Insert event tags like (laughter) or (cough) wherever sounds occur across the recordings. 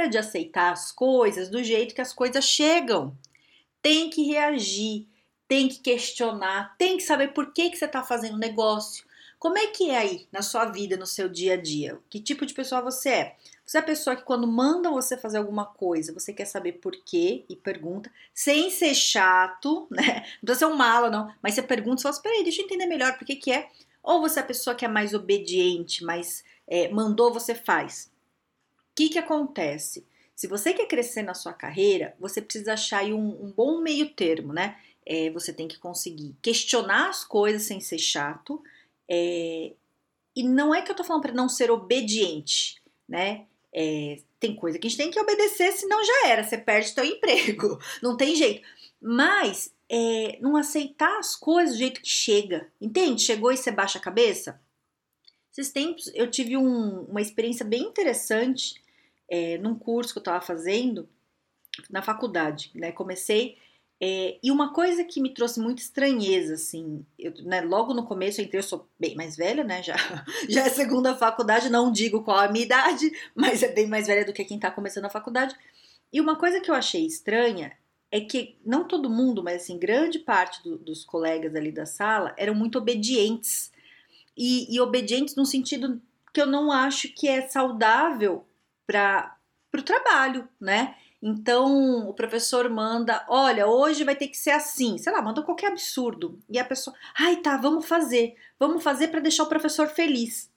Para de aceitar as coisas do jeito que as coisas chegam. Tem que reagir, tem que questionar, tem que saber por que, que você está fazendo negócio. Como é que é aí na sua vida, no seu dia a dia? Que tipo de pessoa você é? Você é a pessoa que quando mandam você fazer alguma coisa, você quer saber por quê e pergunta, sem ser chato, (laughs) né? Não precisa ser um mala, não, mas você pergunta e fala, espera aí, deixa eu entender melhor por que que é. Ou você é a pessoa que é mais obediente, mais é, mandou, você faz que, que acontece? Se você quer crescer na sua carreira, você precisa achar um, um bom meio termo, né? É, você tem que conseguir questionar as coisas sem ser chato. É, e não é que eu tô falando para não ser obediente, né? É, tem coisa que a gente tem que obedecer, senão já era, você perde seu emprego, (laughs) não tem jeito. Mas é, não aceitar as coisas do jeito que chega, entende? Chegou e você baixa a cabeça. Esses tempos eu tive um, uma experiência bem interessante é, num curso que eu estava fazendo na faculdade, né? Comecei é, e uma coisa que me trouxe muita estranheza, assim, eu, né, logo no começo eu entrei, eu sou bem mais velha, né? Já, (laughs) já é segunda faculdade, não digo qual a minha idade, (laughs) mas é bem mais velha do que quem está começando a faculdade. E uma coisa que eu achei estranha é que não todo mundo, mas assim, grande parte do, dos colegas ali da sala eram muito obedientes. E, e obedientes no sentido que eu não acho que é saudável para o trabalho, né? Então o professor manda, olha, hoje vai ter que ser assim, sei lá, manda qualquer absurdo. E a pessoa, ai tá, vamos fazer, vamos fazer para deixar o professor feliz.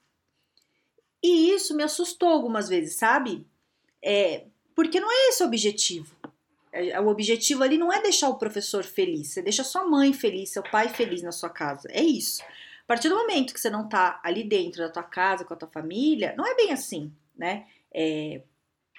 E isso me assustou algumas vezes, sabe? É, porque não é esse o objetivo. É, o objetivo ali não é deixar o professor feliz, você deixa sua mãe feliz, seu pai feliz na sua casa. É isso. A partir do momento que você não tá ali dentro da tua casa, com a tua família, não é bem assim, né? É,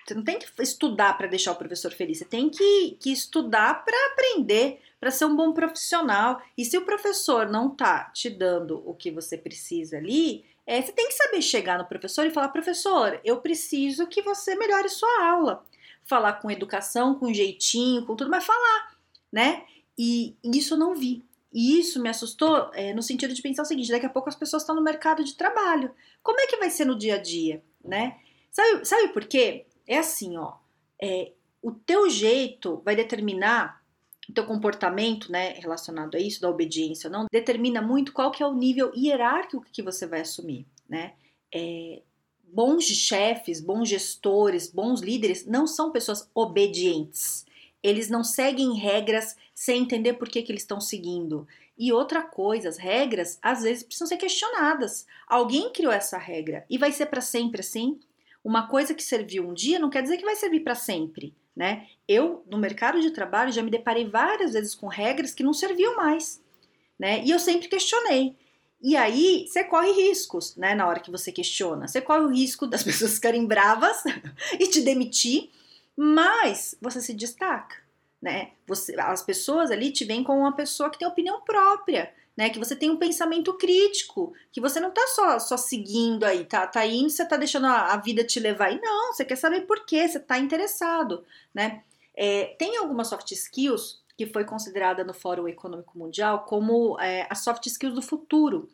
você não tem que estudar para deixar o professor feliz, você tem que, que estudar para aprender, para ser um bom profissional. E se o professor não tá te dando o que você precisa ali, é, você tem que saber chegar no professor e falar: professor, eu preciso que você melhore sua aula. Falar com educação, com jeitinho, com tudo, mas falar, né? E isso eu não vi. E isso me assustou é, no sentido de pensar o seguinte: daqui a pouco as pessoas estão no mercado de trabalho. Como é que vai ser no dia a dia, né? Sabe, sabe por quê? É assim, ó. É, o teu jeito vai determinar o teu comportamento, né, relacionado a isso, da obediência ou não, determina muito qual que é o nível hierárquico que você vai assumir, né? É, bons chefes, bons gestores, bons líderes não são pessoas obedientes. Eles não seguem regras sem entender por que, que eles estão seguindo. E outra coisa, as regras às vezes precisam ser questionadas. Alguém criou essa regra e vai ser para sempre assim? Uma coisa que serviu um dia não quer dizer que vai servir para sempre, né? Eu, no mercado de trabalho, já me deparei várias vezes com regras que não serviam mais, né? E eu sempre questionei. E aí, você corre riscos, né? Na hora que você questiona. Você corre o risco das (laughs) pessoas ficarem bravas (laughs) e te demitir, mas você se destaca, né? Você, as pessoas ali te veem como uma pessoa que tem opinião própria, né? Que você tem um pensamento crítico, que você não tá só, só seguindo aí, tá, tá indo, você tá deixando a, a vida te levar aí. Não, você quer saber por quê, você tá interessado, né? É, tem algumas soft skills que foi considerada no Fórum Econômico Mundial como é, as soft skills do futuro.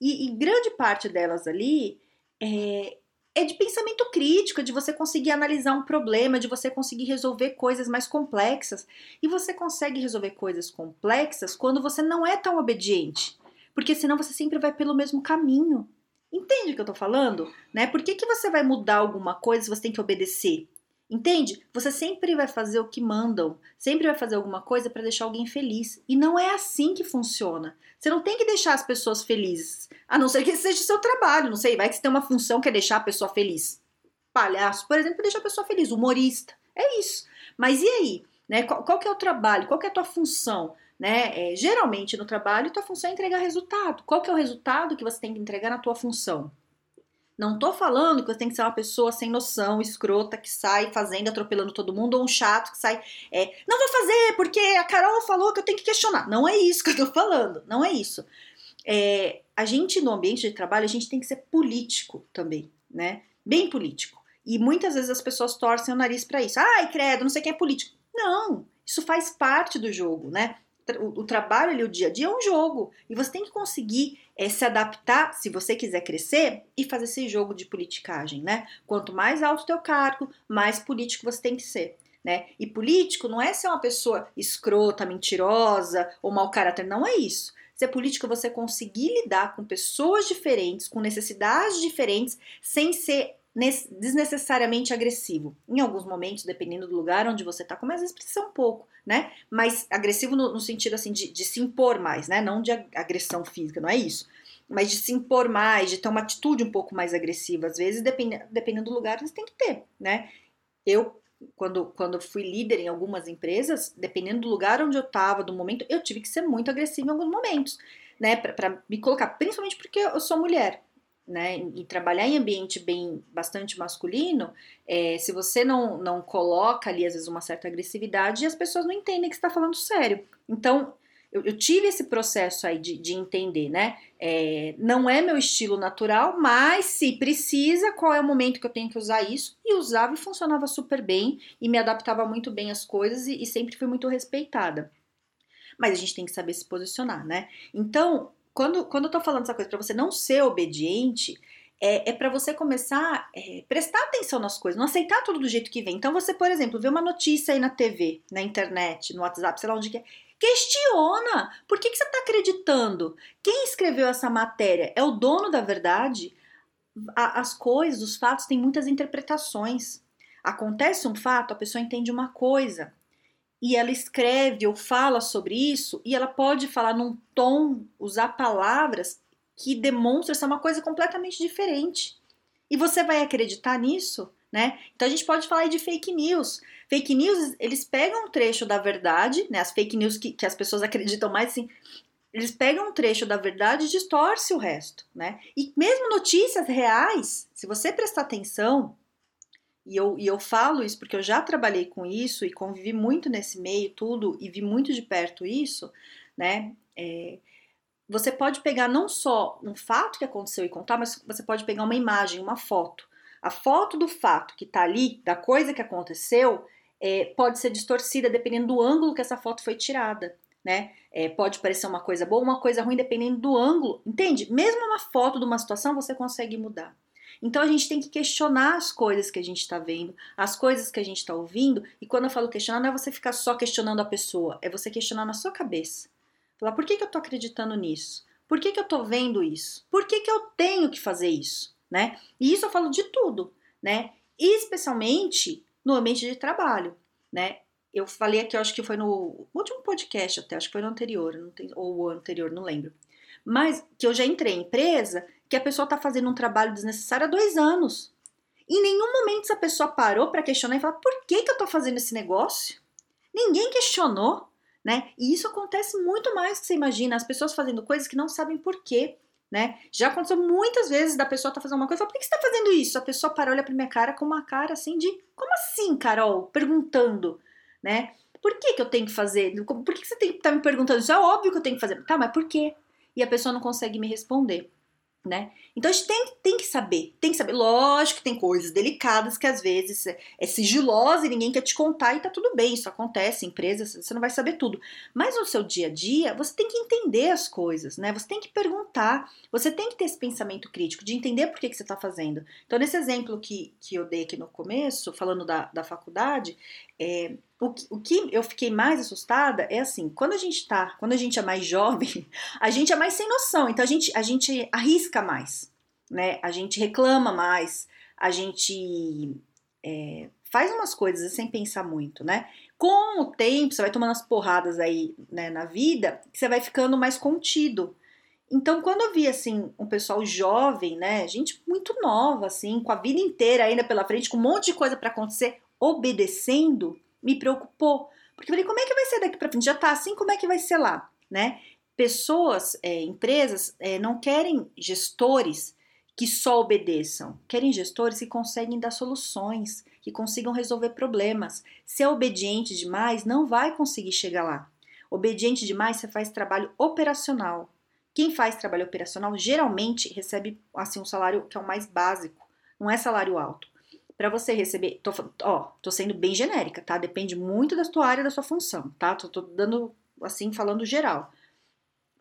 E, e grande parte delas ali é, é de pensamento crítico, de você conseguir analisar um problema, de você conseguir resolver coisas mais complexas. E você consegue resolver coisas complexas quando você não é tão obediente, porque senão você sempre vai pelo mesmo caminho. Entende o que eu tô falando? Né? Por que, que você vai mudar alguma coisa se você tem que obedecer? Entende? Você sempre vai fazer o que mandam, sempre vai fazer alguma coisa para deixar alguém feliz. E não é assim que funciona. Você não tem que deixar as pessoas felizes, a não ser que seja o seu trabalho. Não sei, vai que você tem uma função que é deixar a pessoa feliz. Palhaço, por exemplo, deixa a pessoa feliz. Humorista, é isso. Mas e aí? Né? Qual, qual que é o trabalho? Qual que é a tua função? Né? É, geralmente no trabalho, tua função é entregar resultado. Qual que é o resultado que você tem que entregar na tua função? Não tô falando que você tem que ser uma pessoa sem noção, escrota, que sai fazendo, atropelando todo mundo, ou um chato que sai. É, não vou fazer porque a Carol falou que eu tenho que questionar. Não é isso que eu tô falando, não é isso. É, a gente, no ambiente de trabalho, a gente tem que ser político também, né? Bem político. E muitas vezes as pessoas torcem o nariz para isso. Ai, credo, não sei quem é político. Não, isso faz parte do jogo, né? O, o, trabalho ali, o dia a dia é um jogo. E você tem que conseguir é, se adaptar, se você quiser crescer, e fazer esse jogo de politicagem, né? Quanto mais alto o teu cargo, mais político você tem que ser. Né? E político não é ser uma pessoa escrota, mentirosa ou mau caráter, não é isso. Ser político é você conseguir lidar com pessoas diferentes, com necessidades diferentes, sem ser desnecessariamente agressivo. Em alguns momentos, dependendo do lugar onde você está, começa a expressar um pouco, né? Mas agressivo no, no sentido assim de, de, se impor mais, né? Não de agressão física, não é isso. Mas de se impor mais, de ter uma atitude um pouco mais agressiva. Às vezes, dependendo, do lugar, você tem que ter, né? Eu, quando, quando fui líder em algumas empresas, dependendo do lugar onde eu estava, do momento, eu tive que ser muito agressiva em alguns momentos, né? Para me colocar, principalmente porque eu sou mulher né, e trabalhar em ambiente bem bastante masculino, é, se você não, não coloca ali às vezes uma certa agressividade, as pessoas não entendem que está falando sério. Então eu, eu, tive esse processo aí de, de entender, né? É, não é meu estilo natural, mas se precisa, qual é o momento que eu tenho que usar isso? E usava e funcionava super bem e me adaptava muito bem às coisas e, e sempre fui muito respeitada. Mas a gente tem que saber se posicionar, né? Então, quando, quando eu tô falando essa coisa para você não ser obediente, é, é para você começar a é, prestar atenção nas coisas, não aceitar tudo do jeito que vem. Então, você, por exemplo, vê uma notícia aí na TV, na internet, no WhatsApp, sei lá onde que é. Questiona! Por que, que você está acreditando? Quem escreveu essa matéria é o dono da verdade? A, as coisas, os fatos têm muitas interpretações. Acontece um fato, a pessoa entende uma coisa e ela escreve ou fala sobre isso e ela pode falar num tom, usar palavras que demonstram ser uma coisa completamente diferente. E você vai acreditar nisso, né? Então a gente pode falar de fake news. Fake news, eles pegam um trecho da verdade, né? As fake news que, que as pessoas (laughs) acreditam mais assim, eles pegam um trecho da verdade e distorce o resto, né? E mesmo notícias reais, se você prestar atenção, e eu, e eu falo isso porque eu já trabalhei com isso e convivi muito nesse meio, tudo, e vi muito de perto isso, né? É, você pode pegar não só um fato que aconteceu e contar, mas você pode pegar uma imagem, uma foto. A foto do fato que está ali, da coisa que aconteceu, é, pode ser distorcida dependendo do ângulo que essa foto foi tirada. Né? É, pode parecer uma coisa boa, uma coisa ruim, dependendo do ângulo. Entende? Mesmo uma foto de uma situação você consegue mudar. Então a gente tem que questionar as coisas que a gente está vendo, as coisas que a gente está ouvindo. E quando eu falo questionar, não é você ficar só questionando a pessoa, é você questionar na sua cabeça. Falar, por que, que eu estou acreditando nisso? Por que, que eu estou vendo isso? Por que, que eu tenho que fazer isso? Né? E isso eu falo de tudo, né? especialmente no ambiente de trabalho, né? Eu falei aqui, eu acho que foi no último podcast até, acho que foi no anterior, não tem, ou o anterior, não lembro. Mas que eu já entrei em empresa que a pessoa está fazendo um trabalho desnecessário há dois anos. Em nenhum momento essa pessoa parou para questionar e falar por que, que eu estou fazendo esse negócio? Ninguém questionou, né? E isso acontece muito mais que você imagina, as pessoas fazendo coisas que não sabem por quê. Né? Já aconteceu muitas vezes da pessoa tá fazendo uma coisa e fala, por que você tá fazendo isso? A pessoa para, olha pra minha cara com uma cara assim de, como assim, Carol? Perguntando, né? Por que que eu tenho que fazer? Por que, que você tem que estar tá me perguntando isso? É óbvio que eu tenho que fazer. Tá, mas por quê? E a pessoa não consegue me responder né? Então a gente tem, tem que saber, tem que saber. Lógico que tem coisas delicadas que às vezes é, é sigilosa e ninguém quer te contar e tá tudo bem, isso acontece, empresas, você não vai saber tudo. Mas no seu dia a dia, você tem que entender as coisas, né? Você tem que perguntar, você tem que ter esse pensamento crítico de entender por que, que você está fazendo. Então, nesse exemplo que, que eu dei aqui no começo, falando da, da faculdade, é, o que, o que eu fiquei mais assustada é assim, quando a gente tá, quando a gente é mais jovem, (laughs) a gente é mais sem noção, então a gente, a gente arrisca mais, né? A gente reclama mais, a gente é, faz umas coisas sem pensar muito, né? Com o tempo, você vai tomando as porradas aí né, na vida, você vai ficando mais contido. Então, quando eu vi assim um pessoal jovem, né, gente muito nova, assim, com a vida inteira ainda pela frente, com um monte de coisa para acontecer, obedecendo, me preocupou. Porque eu falei, como é que vai ser daqui para frente? Já tá assim, como é que vai ser lá, né? Pessoas, é, empresas, é, não querem gestores que só obedeçam. Querem gestores que conseguem dar soluções, que consigam resolver problemas. Se é obediente demais, não vai conseguir chegar lá. Obediente demais, você faz trabalho operacional. Quem faz trabalho operacional geralmente recebe assim um salário que é o mais básico, não é salário alto. Para você receber, tô, ó, tô sendo bem genérica, tá? Depende muito da sua área, da sua função, tá? Tô, tô dando assim falando geral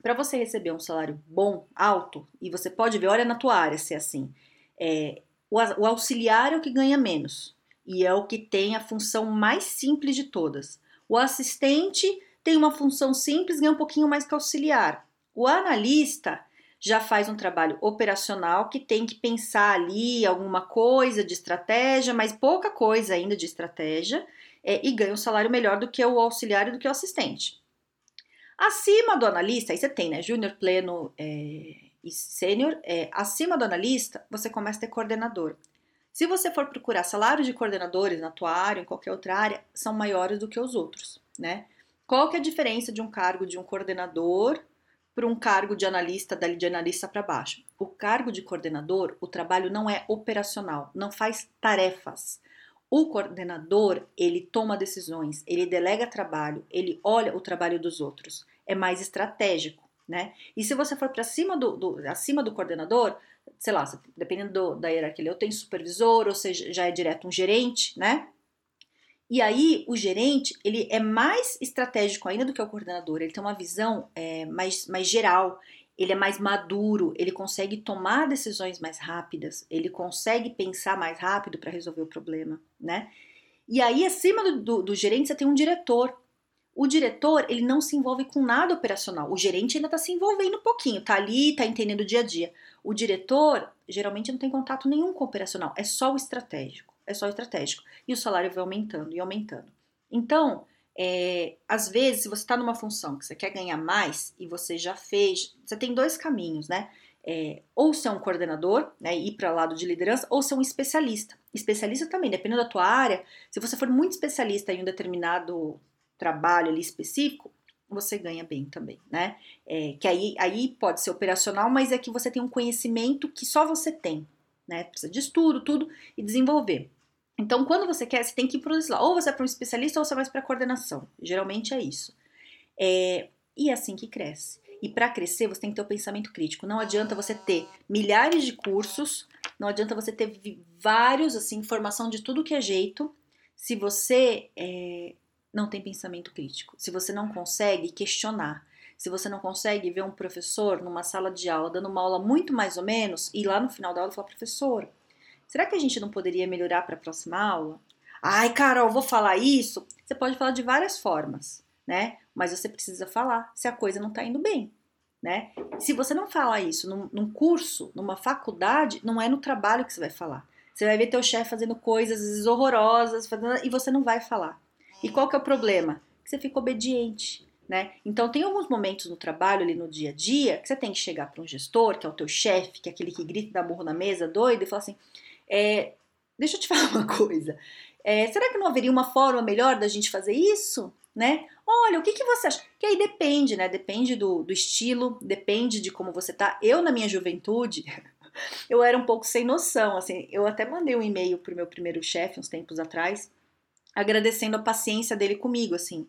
para você receber um salário bom, alto, e você pode ver, olha na tua área se é assim, é, o, o auxiliar é o que ganha menos e é o que tem a função mais simples de todas. O assistente tem uma função simples, ganha um pouquinho mais que auxiliar. O analista já faz um trabalho operacional que tem que pensar ali alguma coisa de estratégia, mas pouca coisa ainda de estratégia, é, e ganha um salário melhor do que o auxiliar e do que o assistente. Acima do analista, aí você tem, né? Júnior, pleno é, e sênior. É, acima do analista, você começa a ter coordenador. Se você for procurar salários de coordenadores na tua área, em qualquer outra área, são maiores do que os outros, né? Qual que é a diferença de um cargo de um coordenador para um cargo de analista, dali de analista para baixo? O cargo de coordenador, o trabalho não é operacional, não faz tarefas. O coordenador, ele toma decisões, ele delega trabalho, ele olha o trabalho dos outros. É mais estratégico, né? E se você for para cima do, do, acima do coordenador, sei lá, dependendo do, da hierarquia, eu tenho supervisor, ou seja, já é direto um gerente, né? E aí, o gerente, ele é mais estratégico ainda do que o coordenador, ele tem uma visão é, mais, mais geral, ele é mais maduro, ele consegue tomar decisões mais rápidas, ele consegue pensar mais rápido para resolver o problema, né? E aí, acima do, do, do, gerente, você tem um diretor. O diretor, ele não se envolve com nada operacional. O gerente ainda está se envolvendo um pouquinho, tá ali, tá entendendo o dia a dia. O diretor, geralmente, não tem contato nenhum com o operacional, é só o estratégico. É só estratégico. E o salário vai aumentando e aumentando. Então, é, às vezes, se você está numa função que você quer ganhar mais e você já fez, você tem dois caminhos, né? É, ou ser um coordenador, né, ir para o lado de liderança, ou ser um especialista. Especialista também, dependendo da tua área, se você for muito especialista em um determinado trabalho ali específico, você ganha bem também, né? É, que aí, aí pode ser operacional, mas é que você tem um conhecimento que só você tem, né? Precisa de estudo, tudo, e desenvolver. Então, quando você quer, você tem que ir para esse lado. Ou você é para um especialista ou você vai para coordenação. Geralmente é isso. É, e é assim que cresce. E para crescer, você tem que ter o pensamento crítico. Não adianta você ter milhares de cursos, não adianta você ter vários, assim, informação de tudo que é jeito, se você é, não tem pensamento crítico. Se você não consegue questionar. Se você não consegue ver um professor numa sala de aula dando uma aula muito mais ou menos, e lá no final da aula falar, professor, Será que a gente não poderia melhorar para a próxima aula? Ai, Carol, vou falar isso? Você pode falar de várias formas, né? Mas você precisa falar se a coisa não está indo bem, né? Se você não falar isso num, num, curso, numa faculdade, não é no trabalho que você vai falar. Você vai ver teu chefe fazendo coisas às vezes, horrorosas fazendo, e você não vai falar. E qual que é o problema? Que você fica obediente. Né? Então tem alguns momentos no trabalho ali no dia a dia que você tem que chegar para um gestor, que é o teu chefe, que é aquele que grita e dá burro na mesa, doido, e falar assim: é, deixa eu te (laughs) falar uma coisa. É, será que não haveria uma forma melhor da gente fazer isso? Né? Olha, o que, que você acha? Que aí depende, né? Depende do, do estilo, depende de como você tá. Eu, na minha juventude, (laughs) eu era um pouco sem noção, assim. Eu até mandei um e-mail pro meu primeiro chefe uns tempos atrás, agradecendo a paciência dele comigo, assim.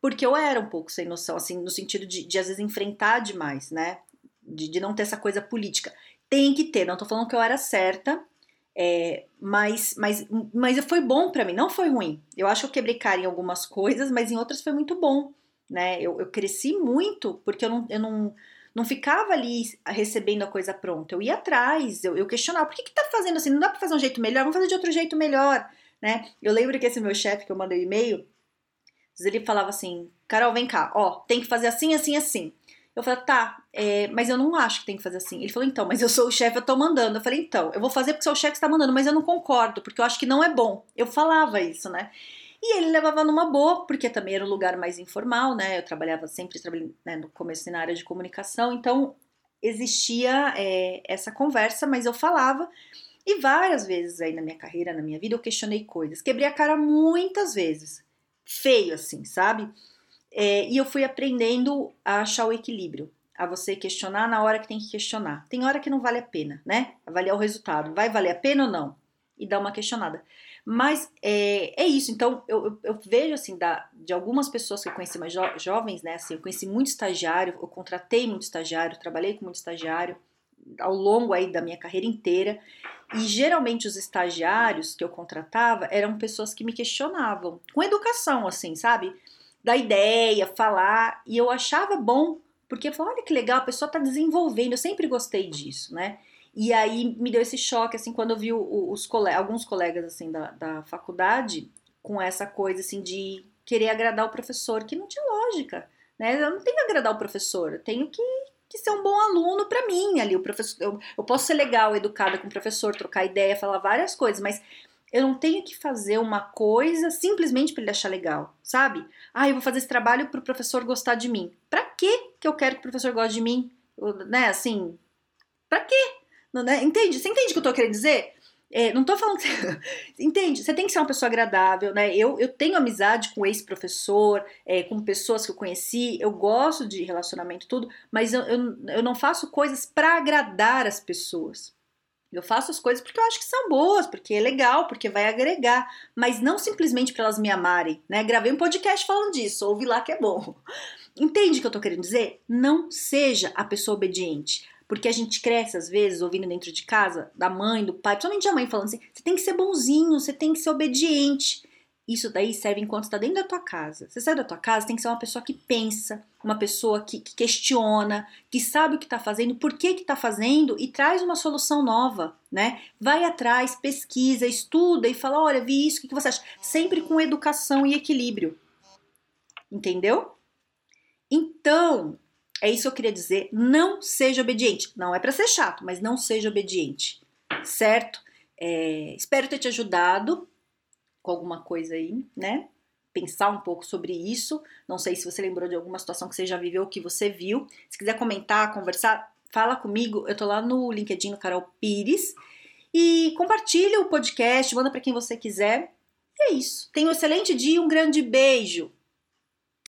Porque eu era um pouco sem noção, assim, no sentido de, de às vezes enfrentar demais, né? De, de não ter essa coisa política. Tem que ter, não tô falando que eu era certa, é, mas, mas, mas foi bom para mim, não foi ruim. Eu acho que eu quebrei cara em algumas coisas, mas em outras foi muito bom, né? Eu, eu cresci muito porque eu não, eu não, não ficava ali recebendo a coisa pronta. Eu ia atrás, eu, eu questionava, por que que tá fazendo assim? Não dá para fazer um jeito melhor? Vamos fazer de outro jeito melhor, né? Eu lembro que esse meu chefe que eu mandei o e-mail, ele falava assim, Carol, vem cá, ó, tem que fazer assim, assim, assim. Eu falei, tá, é, mas eu não acho que tem que fazer assim. Ele falou, então, mas eu sou o chefe, eu tô mandando. Eu falei, então, eu vou fazer porque sou o chefe está mandando, mas eu não concordo, porque eu acho que não é bom. Eu falava isso, né? E ele levava numa boa, porque também era um lugar mais informal, né? Eu trabalhava sempre, né, no começo na área de comunicação, então existia é, essa conversa, mas eu falava. E várias vezes aí na minha carreira, na minha vida, eu questionei coisas. Quebrei a cara muitas vezes. Feio, assim, sabe? É, e eu fui aprendendo a achar o equilíbrio, a você questionar na hora que tem que questionar. Tem hora que não vale a pena, né? Avaliar o resultado. Vai valer a pena ou não? E dar uma questionada. Mas é, é isso. Então, eu, eu, eu, vejo, assim, da, de algumas pessoas que eu conheci mais jo jovens, né? Assim, eu conheci muito estagiário, eu contratei muito estagiário, trabalhei com muito estagiário ao longo aí da minha carreira inteira. E geralmente os estagiários que eu contratava eram pessoas que me questionavam, com educação, assim, sabe? Da ideia, falar, e eu achava bom, porque eu falava, olha que legal, a pessoa está desenvolvendo, eu sempre gostei disso, né? E aí me deu esse choque, assim, quando eu vi os colegas, alguns colegas, assim, da, da faculdade com essa coisa, assim, de querer agradar o professor, que não tinha lógica, né? Eu não tenho que agradar o professor, eu tenho que que ser um bom aluno para mim ali. O professor, eu, eu posso ser legal, educada com o professor, trocar ideia, falar várias coisas, mas eu não tenho que fazer uma coisa simplesmente para ele achar legal, sabe? Ah, eu vou fazer esse trabalho para o professor gostar de mim. Para que que eu quero que o professor goste de mim? Né, assim, para quê? Não, né? Entende? Você entende o que eu tô querendo dizer? É, não tô falando que. (laughs) Entende? Você tem que ser uma pessoa agradável, né? Eu, eu tenho amizade com ex-professor, é, com pessoas que eu conheci, eu gosto de relacionamento, tudo, mas eu, eu, eu não faço coisas para agradar as pessoas. Eu faço as coisas porque eu acho que são boas, porque é legal, porque vai agregar, mas não simplesmente para elas me amarem, né? Gravei um podcast falando disso, ouvi lá que é bom. (laughs) Entende o que eu tô querendo dizer? Não seja a pessoa obediente. Porque a gente cresce, às vezes, ouvindo dentro de casa, da mãe, do pai, principalmente a mãe falando assim: você tem que ser bonzinho, você tem que ser obediente. Isso daí serve enquanto está dentro da tua casa. Você sai da tua casa, tem que ser uma pessoa que pensa, uma pessoa que, que questiona, que sabe o que está fazendo, por que está fazendo e traz uma solução nova, né? Vai atrás, pesquisa, estuda e fala: olha, vi isso, o que você acha? Sempre com educação e equilíbrio. Entendeu? Então, é isso que eu queria dizer. Não seja obediente. Não é para ser chato, mas não seja obediente, certo? É, espero ter te ajudado com alguma coisa aí, né? Pensar um pouco sobre isso. Não sei se você lembrou de alguma situação que você já viveu ou que você viu. Se quiser comentar, conversar, fala comigo. Eu tô lá no LinkedIn, no Carol Pires. E compartilha o podcast, manda para quem você quiser. E é isso. Tenha um excelente dia, um grande beijo.